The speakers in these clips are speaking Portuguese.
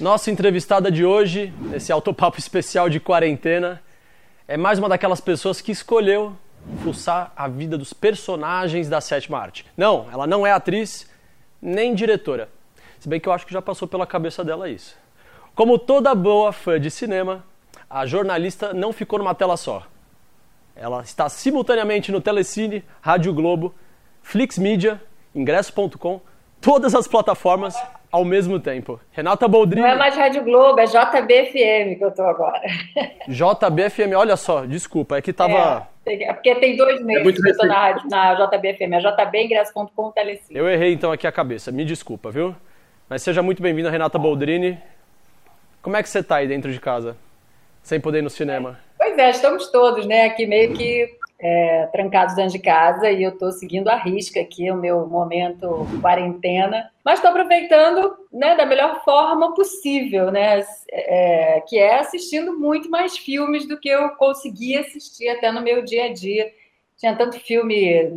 Nossa entrevistada de hoje, esse autopapo especial de quarentena, é mais uma daquelas pessoas que escolheu fuçar a vida dos personagens da sétima arte. Não, ela não é atriz nem diretora. Se bem que eu acho que já passou pela cabeça dela isso. Como toda boa fã de cinema, a jornalista não ficou numa tela só. Ela está simultaneamente no Telecine, Rádio Globo, Flix Media, Ingresso.com, todas as plataformas ao mesmo tempo. Renata Boldrini. Não é mais Rádio Globo, é JBFM que eu tô agora. JBFM, olha só, desculpa, é que tava. É, é porque tem dois meses é que eu tô na, rádio, na JBFM, é jbingresso.com Telecine. Eu errei então aqui a cabeça, me desculpa, viu? Mas seja muito bem-vinda, Renata Boldrini. Como é que você tá aí dentro de casa? Sem poder ir no cinema? Pois é, estamos todos, né, aqui meio que é, trancados dentro de casa e eu estou seguindo a risca aqui o meu momento quarentena, mas estou aproveitando né, da melhor forma possível, né, é, que é assistindo muito mais filmes do que eu conseguia assistir até no meu dia a dia. Tinha tanto filme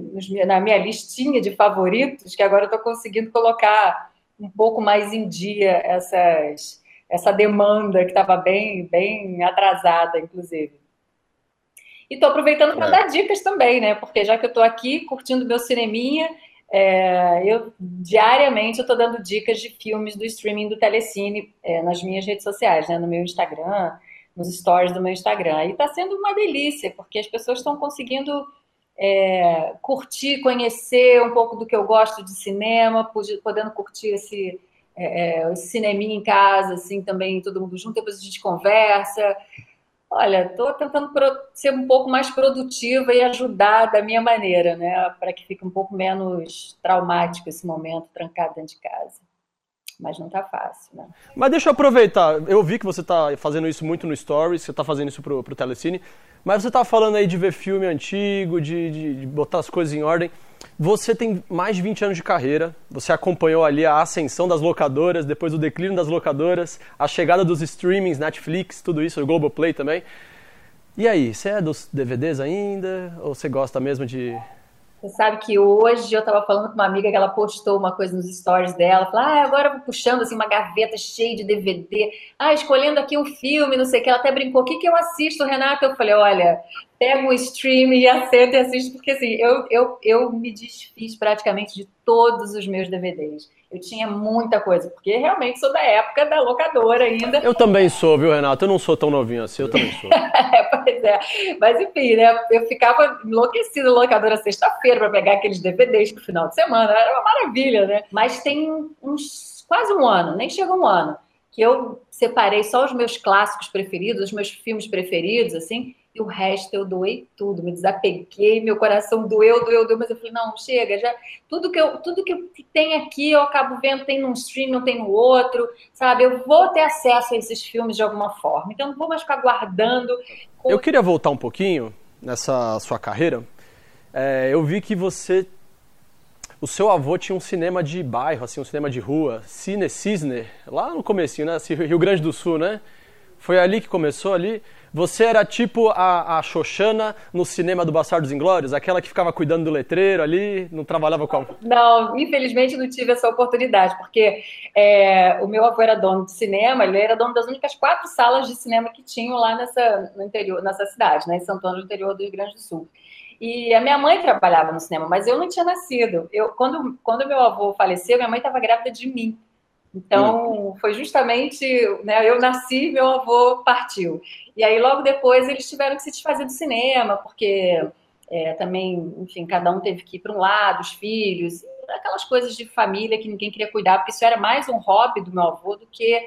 na minha listinha de favoritos que agora estou conseguindo colocar um pouco mais em dia essas, essa demanda que estava bem, bem atrasada, inclusive. E estou aproveitando para é. dar dicas também, né? Porque já que eu estou aqui curtindo meu cineminha, é, eu diariamente eu estou dando dicas de filmes do streaming do Telecine é, nas minhas redes sociais, né? No meu Instagram, nos stories do meu Instagram. E está sendo uma delícia, porque as pessoas estão conseguindo é, curtir, conhecer um pouco do que eu gosto de cinema, podendo curtir esse, é, é, esse cineminha em casa, assim, também todo mundo junto, depois a gente conversa. Olha, estou tentando ser um pouco mais produtiva e ajudar da minha maneira, né? Para que fique um pouco menos traumático esse momento trancado dentro de casa. Mas não está fácil, né? Mas deixa eu aproveitar. Eu vi que você está fazendo isso muito no Stories, você está fazendo isso pro, pro Telecine. Mas você estava falando aí de ver filme antigo, de, de, de botar as coisas em ordem. Você tem mais de 20 anos de carreira, você acompanhou ali a ascensão das locadoras, depois o declínio das locadoras, a chegada dos streamings, Netflix, tudo isso, o Globoplay também. E aí, você é dos DVDs ainda? Ou você gosta mesmo de você sabe que hoje eu estava falando com uma amiga que ela postou uma coisa nos stories dela, falou, ah, agora eu vou puxando assim uma gaveta cheia de DVD, ah, escolhendo aqui um filme, não sei o que, ela até brincou, o que, que eu assisto, Renata? Eu falei, olha, pega um stream e assenta e assiste, porque assim, eu, eu, eu me desfiz praticamente de todos os meus DVDs. Eu tinha muita coisa, porque realmente sou da época da locadora ainda. Eu também sou, viu, Renato? Eu não sou tão novinho assim, eu também sou. é, pois é. Mas enfim, né? Eu ficava enlouquecida na locadora sexta-feira para pegar aqueles DVDs pro final de semana. Era uma maravilha, né? Mas tem uns quase um ano, nem chega um ano, que eu separei só os meus clássicos preferidos, os meus filmes preferidos, assim, e o resto eu doei tudo, me desapeguei, meu coração doeu, doeu, doeu, mas eu falei, não, chega, já tudo que eu, tudo que tem aqui eu acabo vendo, tem num stream, não tem no outro, sabe? Eu vou ter acesso a esses filmes de alguma forma, então não vou mais ficar guardando. Eu queria voltar um pouquinho nessa sua carreira. É, eu vi que você o seu avô tinha um cinema de bairro, assim, um cinema de rua, Cine Cisne, lá no comecinho, né? Rio Grande do Sul, né? Foi ali que começou ali. Você era tipo a, a Xoxana no cinema do Bastardos Inglórios? Aquela que ficava cuidando do letreiro ali, não trabalhava com... Não, infelizmente não tive essa oportunidade, porque é, o meu avô era dono de cinema, ele era dono das únicas quatro salas de cinema que tinham lá nessa, no interior, nessa cidade, né, em Antônio, no interior do Rio Grande do Sul. E a minha mãe trabalhava no cinema, mas eu não tinha nascido. Eu, quando, quando meu avô faleceu, minha mãe estava grávida de mim. Então, hum. foi justamente, né, eu nasci, meu avô partiu. E aí, logo depois, eles tiveram que se desfazer do cinema, porque é, também, enfim, cada um teve que ir para um lado, os filhos, aquelas coisas de família que ninguém queria cuidar, porque isso era mais um hobby do meu avô do que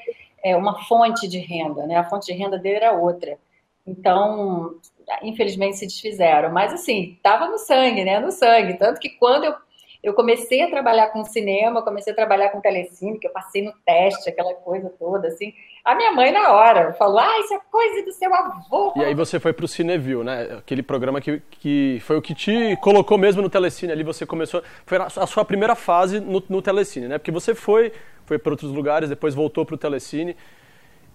é, uma fonte de renda, né? A fonte de renda dele era outra. Então, infelizmente se desfizeram. Mas, assim, estava no sangue, né? No sangue. Tanto que quando eu eu comecei a trabalhar com cinema, comecei a trabalhar com telecine, que eu passei no teste, aquela coisa toda, assim. A minha mãe, na hora, falou: Ah, isso é coisa do seu avô. E aí você foi pro Cineville, né? Aquele programa que, que foi o que te colocou mesmo no telecine ali. Você começou. Foi a sua primeira fase no, no telecine, né? Porque você foi, foi para outros lugares, depois voltou pro telecine.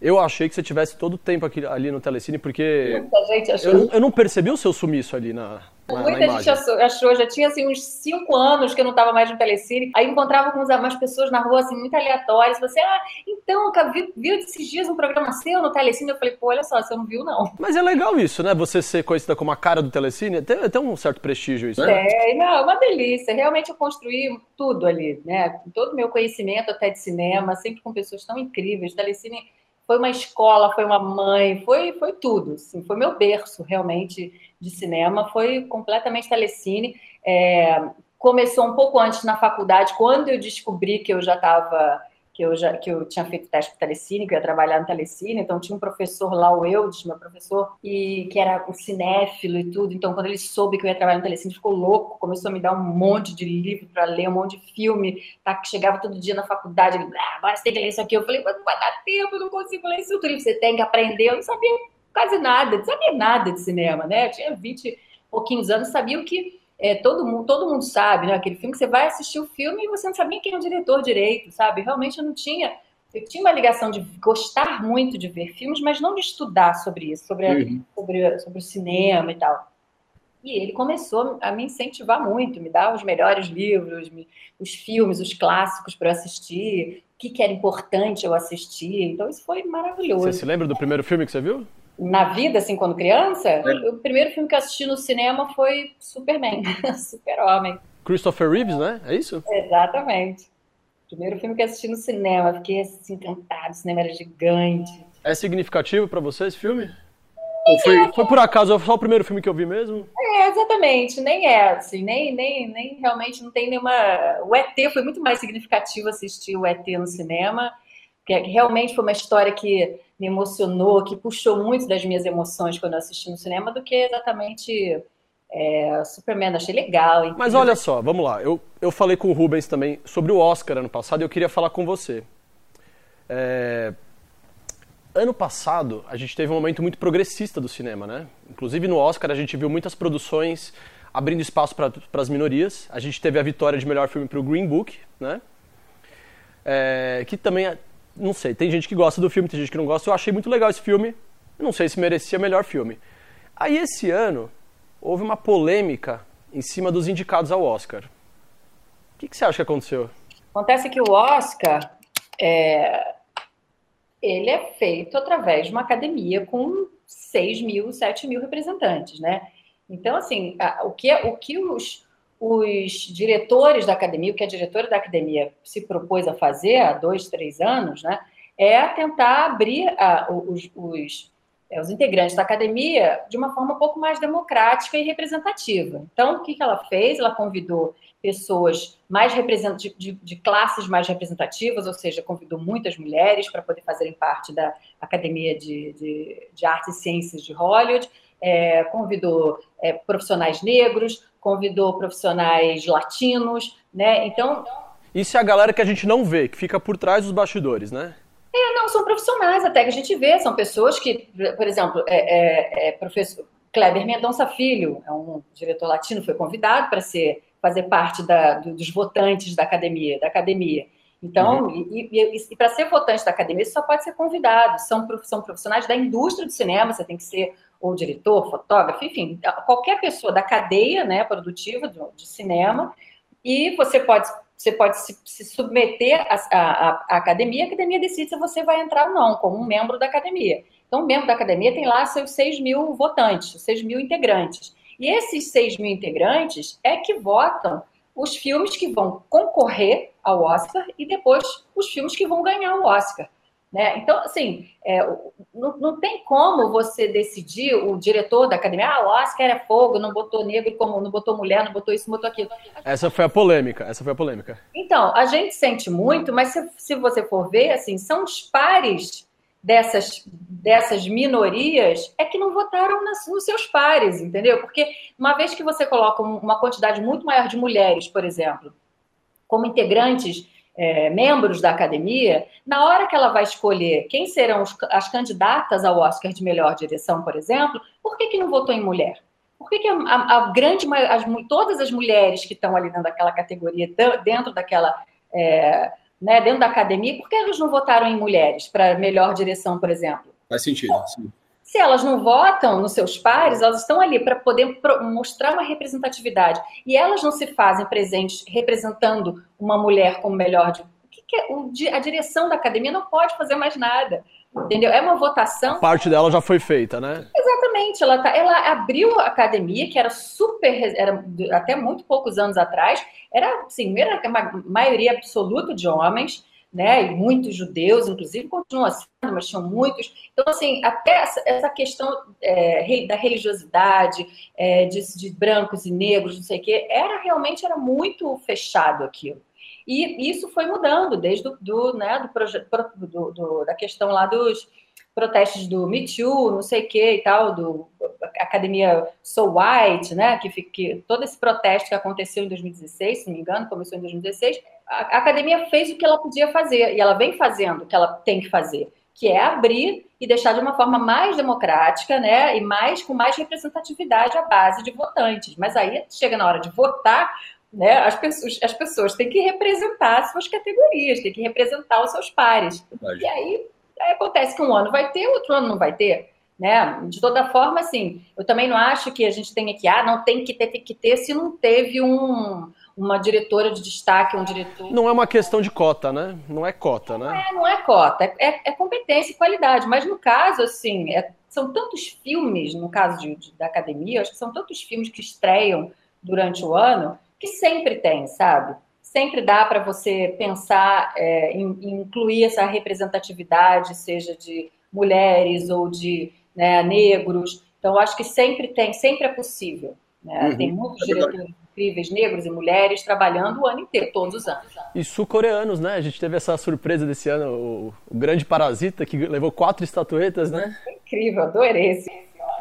Eu achei que você tivesse todo o tempo aqui, ali no telecine, porque. Muita gente achou. Eu, eu não percebi o seu sumiço ali na, Muita gente achou, achou, já tinha assim uns cinco anos que eu não estava mais no Telecine. Aí encontrava com umas pessoas na rua, assim, muito aleatórias. Você, ah, então, viu, viu esses dias um programa seu no Telecine? Eu falei, pô, olha só, você não viu, não. Mas é legal isso, né? Você ser conhecida como a cara do Telecine. Tem, tem um certo prestígio isso, né? É, não, é uma delícia. Realmente eu construí tudo ali, né? Todo o meu conhecimento até de cinema, sempre com pessoas tão incríveis. Telecine foi uma escola, foi uma mãe, foi, foi tudo. Assim, foi meu berço, realmente, de cinema. Foi completamente telecine. É, começou um pouco antes na faculdade, quando eu descobri que eu já estava que eu já que eu tinha feito teste para telecine, que eu ia trabalhar no telecine, então tinha um professor lá, o Eudes, meu professor, e que era o cinéfilo e tudo. Então quando ele soube que eu ia trabalhar no telecine, ficou louco, começou a me dar um monte de livro para ler, um monte de filme, tá que chegava todo dia na faculdade, ele, ah, agora você tem que ler isso aqui. Eu falei, mas não vai dar tempo, eu não consigo ler isso tudo. Você tem que aprender. Eu não sabia quase nada, não sabia nada de cinema, né? Eu tinha 20 pouquinhos anos, sabia o que é, todo, mundo, todo mundo sabe, né? Aquele filme que você vai assistir o filme e você não sabia quem é o diretor direito, sabe? Realmente eu não tinha. Eu tinha uma ligação de gostar muito de ver filmes, mas não de estudar sobre isso, sobre, a, uhum. sobre, sobre o cinema e tal. E ele começou a me incentivar muito, me dar os melhores livros, me, os filmes, os clássicos para assistir, o que, que, era importante eu assistir. Então, isso foi maravilhoso. Você se lembra do primeiro filme que você viu? Na vida, assim, quando criança, é. o primeiro filme que eu assisti no cinema foi Superman, Super-Homem. Christopher Reeves, né? É isso? Exatamente. Primeiro filme que eu assisti no cinema, fiquei assim, encantado, o cinema era gigante. É significativo para você esse filme? Ou foi, foi por acaso só o primeiro filme que eu vi mesmo? É, exatamente, nem é, assim, nem, nem, nem realmente não tem nenhuma. O ET foi muito mais significativo assistir o ET no cinema, que realmente foi uma história que me emocionou, que puxou muito das minhas emoções quando eu assisti no cinema, do que exatamente é, Superman. Achei legal. Mas olha só, vamos lá. Eu, eu falei com o Rubens também sobre o Oscar ano passado e eu queria falar com você. É, ano passado, a gente teve um momento muito progressista do cinema, né? Inclusive no Oscar, a gente viu muitas produções abrindo espaço para as minorias. A gente teve a vitória de melhor filme para o Green Book, né? É, que também não sei, tem gente que gosta do filme, tem gente que não gosta. Eu achei muito legal esse filme. Não sei se merecia melhor filme. Aí esse ano houve uma polêmica em cima dos indicados ao Oscar. O que, que você acha que aconteceu? Acontece que o Oscar é, ele é feito através de uma academia com 6 mil, 7 mil representantes, né? Então, assim, o que, o que os, os diretores da academia, o que a diretora da academia se propôs a fazer há dois, três anos, né, é tentar abrir a, os, os, é, os, integrantes da academia de uma forma um pouco mais democrática e representativa. Então, o que, que ela fez? Ela convidou pessoas mais representativas, de, de, classes mais representativas, ou seja, convidou muitas mulheres para poder fazerem parte da Academia de, de, de Artes e Ciências de Hollywood, é, convidou é, profissionais negros, convidou profissionais latinos, né? Então. Isso é a galera que a gente não vê, que fica por trás dos bastidores, né? É, não, são profissionais até que a gente vê, são pessoas que, por exemplo, é, é, é professor Kleber Mendonça Filho, é um diretor latino, foi convidado para ser fazer parte da, dos votantes da academia, da academia. Então, uhum. e, e, e para ser votante da academia, você só pode ser convidado. São, são profissionais da indústria do cinema, você tem que ser ou diretor, fotógrafo, enfim, qualquer pessoa da cadeia né, produtiva de cinema, e você pode, você pode se, se submeter à, academia, a academia decide se você vai entrar ou não, como um membro da academia. Então, o membro da academia tem lá seus 6 mil votantes, 6 mil integrantes. E esses 6 mil integrantes é que votam os filmes que vão concorrer ao Oscar e depois os filmes que vão ganhar o Oscar. Né? Então, assim, é, não, não, tem como você decidir, o diretor da academia, ah, o Oscar é fogo, não botou negro como, não botou mulher, não botou isso, não botou aquilo. Essa foi a polêmica, essa foi a polêmica. Então, a gente sente muito, mas se, se você for ver, assim, são os pares dessas, dessas minorias é que não votaram nas, nos seus pares, entendeu? Porque uma vez que você coloca uma quantidade muito maior de mulheres, por exemplo, como integrantes é, membros da academia, na hora que ela vai escolher quem serão os, as candidatas ao Oscar de melhor direção, por exemplo, por que, que não votou em mulher? Por que, que a, a, grande as, todas as mulheres que estão ali dentro daquela categoria, dentro daquela. É, né, dentro da academia, por que elas não votaram em mulheres para melhor direção, por exemplo? Faz sentido, sim. Se elas não votam nos seus pares, elas estão ali para poder mostrar uma representatividade. E elas não se fazem presentes representando uma mulher como melhor de. O que, que é? A direção da academia não pode fazer mais nada. Entendeu? É uma votação. A parte dela já foi feita, né? Exatamente. Ela, tá, ela abriu a academia, que era super. Era até muito poucos anos atrás, era assim, era uma maioria absoluta de homens né? E muitos judeus, inclusive, continuam sendo, mas tinham muitos. Então, assim, até essa, essa questão é, da religiosidade, é, de, de, brancos e negros, não sei o quê, era realmente era muito fechado aquilo. E isso foi mudando desde do, do né, do projeto, do, do, da questão lá dos protestos do Me Too, não sei o que e tal, do Academia So White, né? Que, que todo esse protesto que aconteceu em 2016, se não me engano, começou em 2016, a, academia fez o que ela podia fazer e ela vem fazendo o que ela tem que fazer, que é abrir e deixar de uma forma mais democrática, né, e mais com mais representatividade a base de votantes. Mas aí chega na hora de votar, né, as pessoas, as pessoas têm que representar suas categorias, têm que representar os seus pares. E aí, aí acontece que um ano vai ter, outro ano não vai ter. Né? De toda forma, assim, eu também não acho que a gente tenha que, ah, não tem que ter, tem que ter, se não teve um, uma diretora de destaque, um diretor. Não é uma questão de cota, né? Não é cota, né? Não é, não é cota, é, é, competência e qualidade. Mas no caso, assim, é, são tantos filmes, no caso de, de, da academia, acho que são tantos filmes que estreiam durante o ano, que sempre tem, sabe? Sempre dá para você pensar é, em, em, incluir essa representatividade, seja de mulheres ou de né, negros. Então, acho que sempre tem, sempre é possível. Né? Uhum. Tem muitos é diretores incríveis, negros e mulheres, trabalhando o ano inteiro, todos os anos. E sul-coreanos, né? A gente teve essa surpresa desse ano, o, o Grande Parasita, que levou quatro estatuetas, né? incrível, adorei esse.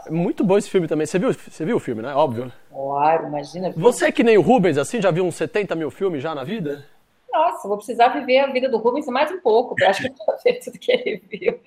Muito bom esse filme também. Você viu, você viu o filme, né? Óbvio. Claro, imagina. Você é que nem o Rubens, assim, já viu uns 70 mil filmes já na vida? Nossa, vou precisar viver a vida do Rubens mais um pouco, para acho que eu ver tudo que ele viu.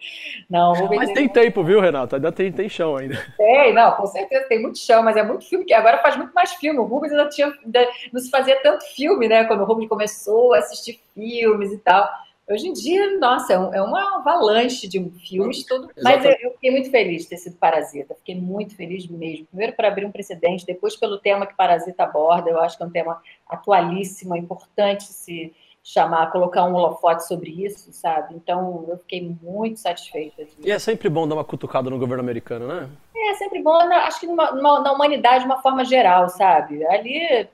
Não, Rubens mas tem tempo, viu, Renato? Ainda tem, tem chão ainda. Tem, não, com certeza tem muito chão, mas é muito filme que agora faz muito mais filme. O Rubens ainda tinha, ainda não se fazia tanto filme, né? Quando o Rubens começou a assistir filmes e tal. Hoje em dia, nossa, é, é uma avalanche de filmes, todo. Mas eu, eu, fiquei muito feliz de ter sido Parasita, fiquei muito feliz mesmo. Primeiro para abrir um precedente, depois pelo tema que Parasita aborda, eu acho que é um tema atualíssimo, é importante se chamar, colocar um holofote sobre isso, sabe? Então eu fiquei muito satisfeita. De... E é sempre bom dar uma cutucada no governo americano, né? É sempre bom, acho que numa, numa, na humanidade de uma forma geral, sabe? Ali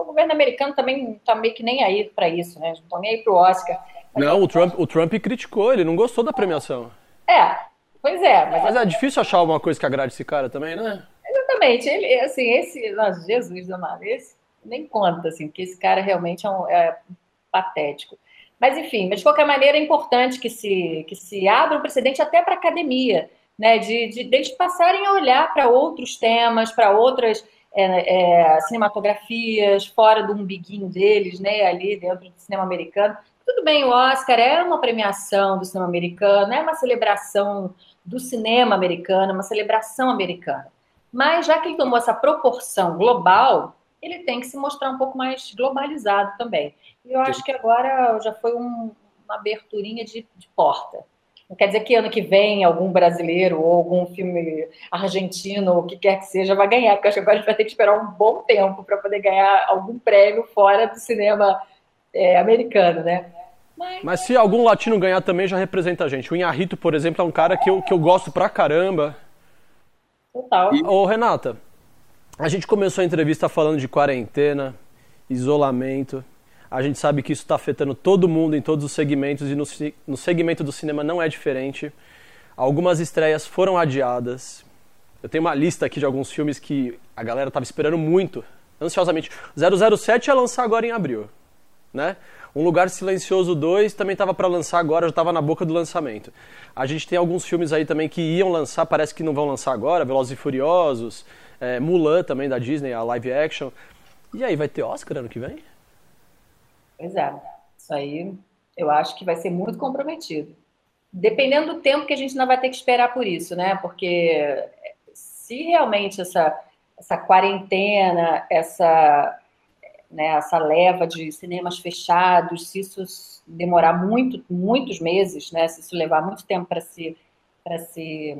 o governo americano também tá meio que nem aí para isso, né? Não estão nem aí pro Oscar. Não, o Trump, o Trump criticou, ele não gostou da premiação. É, pois é. Mas, mas é difícil achar alguma coisa que agrade esse cara também, né? Exatamente. Ele, assim, esse, nossa, Jesus amado, esse nem conta, assim, porque esse cara realmente é, um, é patético. Mas, enfim, mas de qualquer maneira é importante que se, que se abra um precedente até para a academia, né? De, de, de eles passarem a olhar para outros temas, para outras é, é, cinematografias, fora do umbiguinho deles, né? Ali dentro do cinema americano. Tudo bem, o Oscar é uma premiação do cinema americano, é uma celebração do cinema americano, uma celebração americana. Mas já que ele tomou essa proporção global, ele tem que se mostrar um pouco mais globalizado também. E eu acho que agora já foi um, uma aberturinha de, de porta. Não quer dizer que ano que vem algum brasileiro ou algum filme argentino ou o que quer que seja vai ganhar, porque acho que agora a gente vai ter que esperar um bom tempo para poder ganhar algum prêmio fora do cinema é, americano, né? Mas... Mas... se algum latino ganhar também já representa a gente. O Inharrito, por exemplo, é um cara que eu, que eu gosto pra caramba. Total. E... Ô, Renata, a gente começou a entrevista falando de quarentena, isolamento. A gente sabe que isso está afetando todo mundo em todos os segmentos e no, no segmento do cinema não é diferente. Algumas estreias foram adiadas. Eu tenho uma lista aqui de alguns filmes que a galera estava esperando muito, ansiosamente. 007 ia lançar agora em abril, né? Um Lugar Silencioso 2 também estava para lançar agora, já estava na boca do lançamento. A gente tem alguns filmes aí também que iam lançar, parece que não vão lançar agora, Velozes e Furiosos, é, Mulan também da Disney, a live action. E aí, vai ter Oscar ano que vem? Pois é, isso aí eu acho que vai ser muito comprometido. Dependendo do tempo que a gente ainda vai ter que esperar por isso, né? Porque se realmente essa, essa quarentena, essa, né, essa leva de cinemas fechados, se isso demorar muito, muitos meses, né? Se isso levar muito tempo para se, se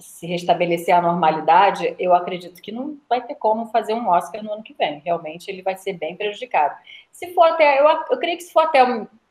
se restabelecer a normalidade, eu acredito que não vai ter como fazer um Oscar no ano que vem. Realmente ele vai ser bem prejudicado. Se for até, eu, eu creio que se for até,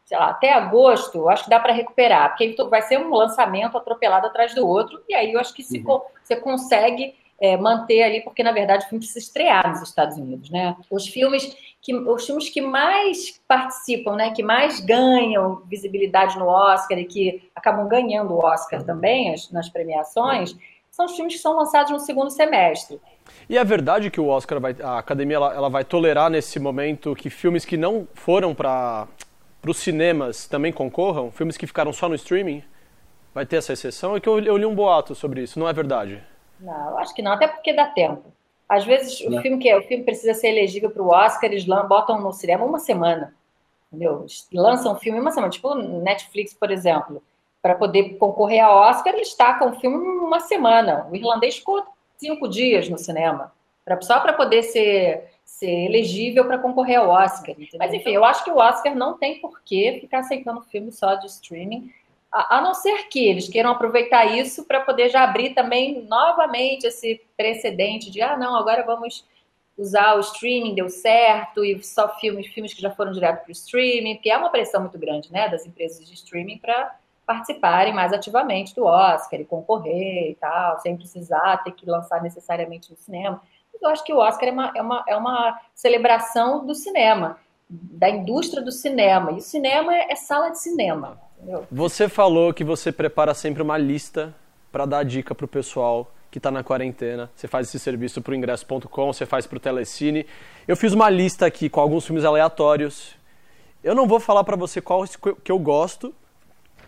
sei lá, até agosto, eu acho que dá para recuperar, porque vai ser um lançamento atropelado atrás do outro, e aí eu acho que se uhum. você consegue é, manter ali, porque na verdade o filme precisa estrear nos Estados Unidos, né? Os filmes que os filmes que mais participam, né, que mais ganham visibilidade no Oscar e que acabam ganhando o Oscar também as, nas premiações, são os filmes que são lançados no segundo semestre. E é verdade que o Oscar vai, a Academia ela, ela vai tolerar nesse momento que filmes que não foram para os cinemas também concorram, filmes que ficaram só no streaming? Vai ter essa exceção? É que eu, eu li um boato sobre isso, não é verdade? Não, eu acho que não, até porque dá tempo. Às vezes o filme que é, o filme precisa ser elegível para o Oscar, eles botam no cinema uma semana. Entendeu? Lançam o filme uma semana, tipo Netflix, por exemplo. Para poder concorrer ao Oscar, eles tacam o filme uma semana. O irlandês ficou cinco dias no cinema, pra, só para poder ser, ser elegível para concorrer ao Oscar. Mas enfim, eu acho que o Oscar não tem por que ficar aceitando filme só de streaming a, não ser que eles queiram aproveitar isso para poder já abrir também novamente esse precedente de ah, não, agora vamos usar o streaming, deu certo, e só filmes, filmes que já foram direto para o streaming, porque é uma pressão muito grande né, das empresas de streaming para participarem mais ativamente do Oscar e concorrer e tal, sem precisar ter que lançar necessariamente no cinema. Eu acho que o Oscar é uma, é uma, é uma celebração do cinema, da indústria do cinema. E o cinema é, é sala de cinema. Você falou que você prepara sempre uma lista para dar dica para o pessoal que está na quarentena. Você faz esse serviço para o ingresso.com, você faz para o Telecine. Eu fiz uma lista aqui com alguns filmes aleatórios. Eu não vou falar para você qual que eu gosto,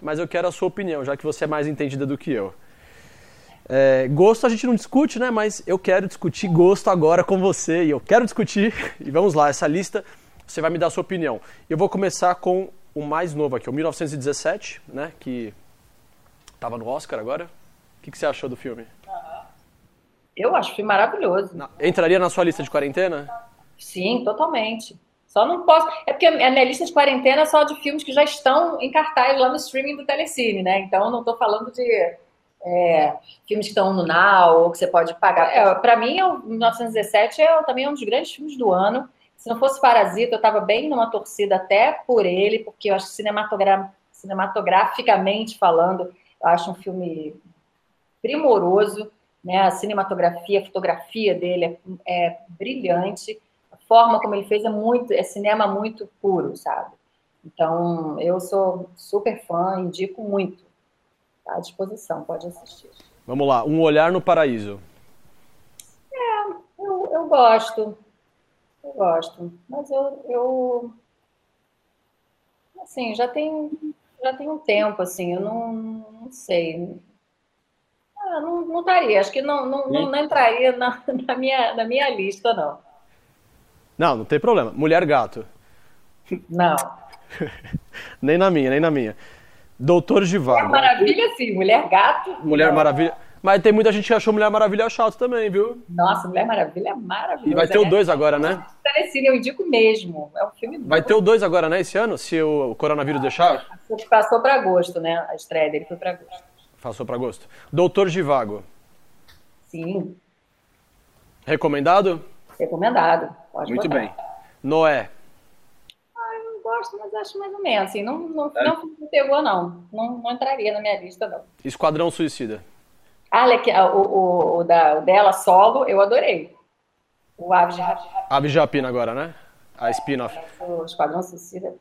mas eu quero a sua opinião, já que você é mais entendida do que eu. É, gosto a gente não discute, né? Mas eu quero discutir gosto agora com você e eu quero discutir. E vamos lá, essa lista você vai me dar a sua opinião. Eu vou começar com o mais novo aqui, o 1917, né? Que estava no Oscar agora. O que, que, você achou do filme? Eu acho o filme maravilhoso. Entraria na sua lista de quarentena? Sim, totalmente. Só não posso. É porque a minha lista de quarentena é só de filmes que já estão em cartaz lá no streaming do Telecine, né? Então não estou falando de é, filmes que estão no Now ou que você pode pagar. É, Para mim, o 1917 é também é um dos grandes filmes do ano. Se não fosse Parasita, eu estava bem numa torcida até por ele, porque eu acho cinematogra cinematograficamente falando, eu acho um filme primoroso, né? A cinematografia, a fotografia dele é, é brilhante, a forma como ele fez é muito, é cinema muito puro, sabe? Então, eu sou super fã, indico muito. Tá à disposição, pode assistir. Vamos lá, Um Olhar no Paraíso. É, eu, eu gosto. Eu gosto, mas eu, eu assim, já tem, já tem um tempo, assim, eu não, não sei. Ah, não, não estaria, acho que não, não, não, não entraria na, na, minha, na minha lista, não. Não, não tem problema. Mulher gato. Não. nem na minha, nem na minha. Doutor Givago. Mulher Maravilha, sim. Mulher gato. Mulher não. Maravilha. Mas tem muita gente que achou Mulher Maravilha chato também, viu? Nossa, Mulher Maravilha é maravilhosa. E vai ter o 2 né? agora, né? Telecine, eu indico mesmo. É um filme Vai ter o 2 agora, né, esse ano, se o coronavírus ah, deixar? Passou para agosto, né? A estreia dele foi para agosto. Passou para agosto. Doutor Givago. Sim. Recomendado? Recomendado. Pode Muito botar. bem. Noé. Ah, eu gosto, mas acho mais ou menos. Assim, não, não, é? não pegou, não. não. Não entraria na minha lista, não. Esquadrão Suicida. Ah, o, o, o, da, o dela solo, eu adorei. O Aves de Rapina. Aves de Rapina agora, né? A spin-off. O Esquadrão Suicida.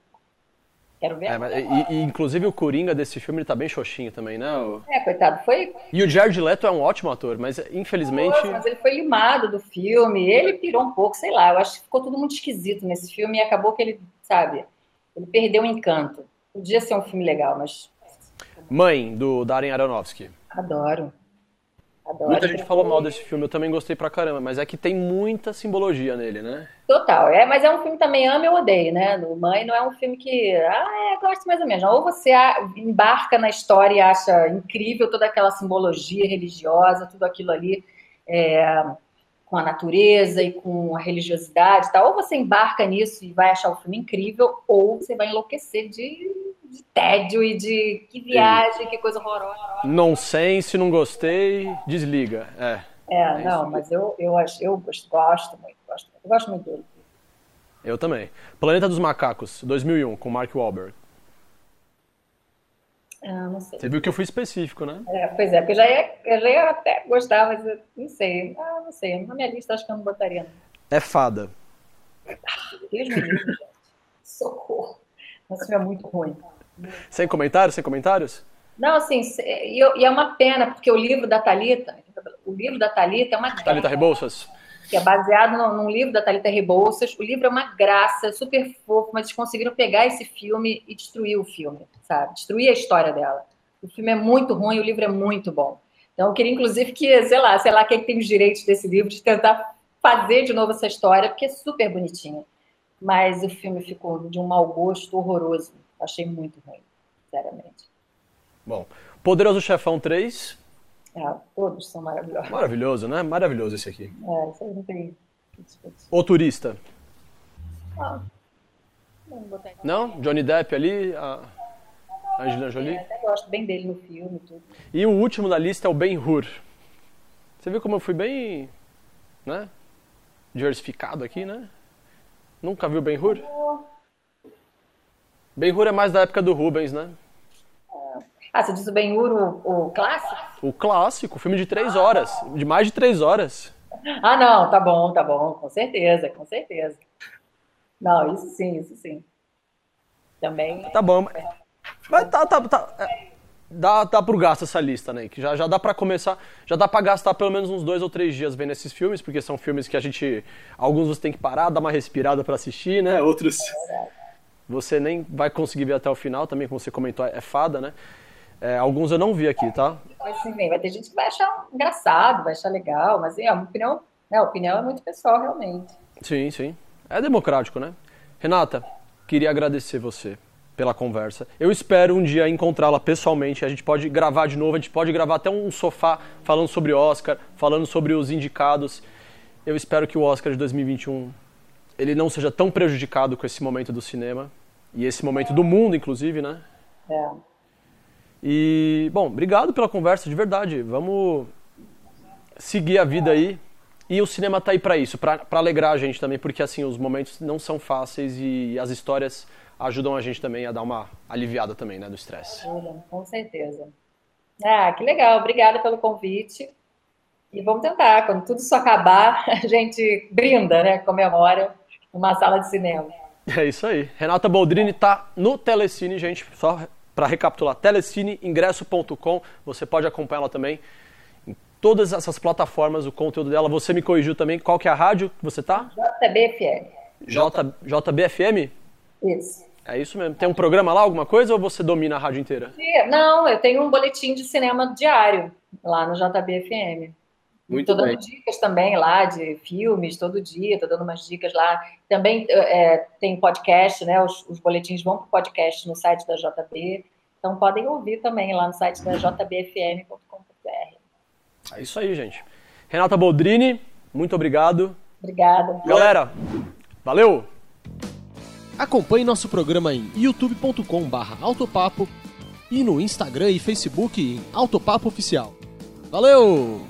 Quero ver. É, mas, e, e, inclusive o Coringa desse filme, ele tá bem xoxinho também, né? O... É, coitado, foi... E o Jared Leto é um ótimo ator, mas infelizmente... Nossa, mas ele foi limado do filme, ele pirou um pouco, sei lá, eu acho que ficou tudo muito esquisito nesse filme e acabou que ele, sabe, ele perdeu o encanto. Podia ser um filme legal, mas... Mãe, do Darren Aronofsky. Adoro. Adoro. Muita gente falou mal desse filme, eu também gostei pra caramba, mas é que tem muita simbologia nele, né? Total, é, mas é um filme também ama ou odeio, né? O Mãe não é um filme que, ah, é, gosto mais ou menos. Ou você embarca na história e acha incrível toda aquela simbologia religiosa, tudo aquilo ali é, com a natureza e com a religiosidade e tal. Ou você embarca nisso e vai achar o filme incrível, ou você vai enlouquecer de de tédio e de que viagem, que coisa horrorosa. Nonsense, não gostei, desliga. É. É, é não, mas eu, eu, acho, eu gosto, gosto muito, gosto, eu gosto muito dele. Eu também. Planeta dos Macacos, 2001, com Mark Wahlberg. Ah, não sei. Você viu que eu fui específico, né? É, pois é, porque eu já ia, eu já ia até gostar, mas eu não sei. Ah, não sei. Na minha lista acho que eu não botaria. Não. É fada. Deus me livre, gente. Socorro. Esse filme é muito ruim. Sem comentários? Sem comentários? Não, assim, e, é uma pena, porque o livro da Talita, o livro da Talita é uma Talita Rebouças? Que é baseado no, num livro da Talita Rebouças. O livro é uma graça, super fofo, mas eles conseguiram pegar esse filme e destruir o filme, sabe? Destruir a história dela. O filme é muito ruim, o livro é muito bom. Então, eu queria, inclusive, que, sei lá, sei lá quem tem os direitos desse livro, de tentar fazer de novo essa história, porque é super bonitinha. Mas o filme ficou de um mau gosto horroroso. Achei muito ruim, sinceramente. Bom, Poderoso Chefão 3. É, todos são maravilhosos. Maravilhoso, né? Maravilhoso esse aqui. É, isso aí não tem. O Turista. Ah, não, não? Johnny Depp ali, a Angelina Jolie. É, até gosto bem dele no filme tudo. E o último da lista é o Ben Hur. Você viu como eu fui bem, né? Diversificado aqui, né? Nunca viu Ben Hur? Hur é mais da época do Rubens, né? Ah, você disse o Ben Hur, o, o clássico? O clássico, filme de três horas, de mais de três horas. Ah, não, tá bom, tá bom, com certeza, com certeza. Não, isso sim, isso sim. Também. Tá bom. Mas tá, tá, tá. É, dá, dá pro gasto essa lista, né? Que já, já dá para começar, já dá para gastar pelo menos uns dois ou três dias vendo esses filmes, porque são filmes que a gente, alguns você tem que parar, dar uma respirada para assistir, né? Outros você nem vai conseguir ver até o final, também como você comentou, é fada, né? É, alguns eu não vi aqui, tá? Vai ter gente que vai achar engraçado, vai achar legal, mas é uma opinião, né, a opinião é muito pessoal, realmente. Sim, sim. É democrático, né? Renata, queria agradecer você pela conversa. Eu espero um dia encontrá-la pessoalmente. A gente pode gravar de novo, a gente pode gravar até um sofá falando sobre Oscar, falando sobre os indicados. Eu espero que o Oscar de 2021 ele não seja tão prejudicado com esse momento do cinema e esse momento do mundo, inclusive, né? É. E, bom, obrigado pela conversa, de verdade. Vamos seguir a vida aí. E o cinema tá aí para isso, para alegrar a gente também, porque assim, os momentos não são fáceis e as histórias ajudam a gente também a dar uma aliviada também, né, do estresse. Com certeza. Ah, que legal. Obrigada pelo convite. E vamos tentar, quando tudo isso acabar, a gente brinda, né, comemora numa sala de cinema. É isso aí. Renata Boldrini está no Telecine, gente. Só para recapitular, telecine.ingresso.com. Você pode acompanhar ela também em todas essas plataformas, o conteúdo dela. Você me corrigiu também. Qual que é a rádio que você tá? JBFM. J, JBFM? Isso. É isso mesmo. Tem um programa lá, alguma coisa, ou você domina a rádio inteira? Não, eu tenho um boletim de cinema diário lá no JBFM. Muito tô dando bem. dicas também lá de filmes todo dia, tô dando umas dicas lá. Também é, tem podcast, né? Os, os boletins vão para o podcast no site da JB. Então podem ouvir também lá no site da jbfm.com.br. É isso aí, gente. Renata Boldrini, muito obrigado. Obrigada. Galera, valeu! Acompanhe nosso programa em youtube.com/autopapo e no Instagram e Facebook em Autopapo Oficial. Valeu!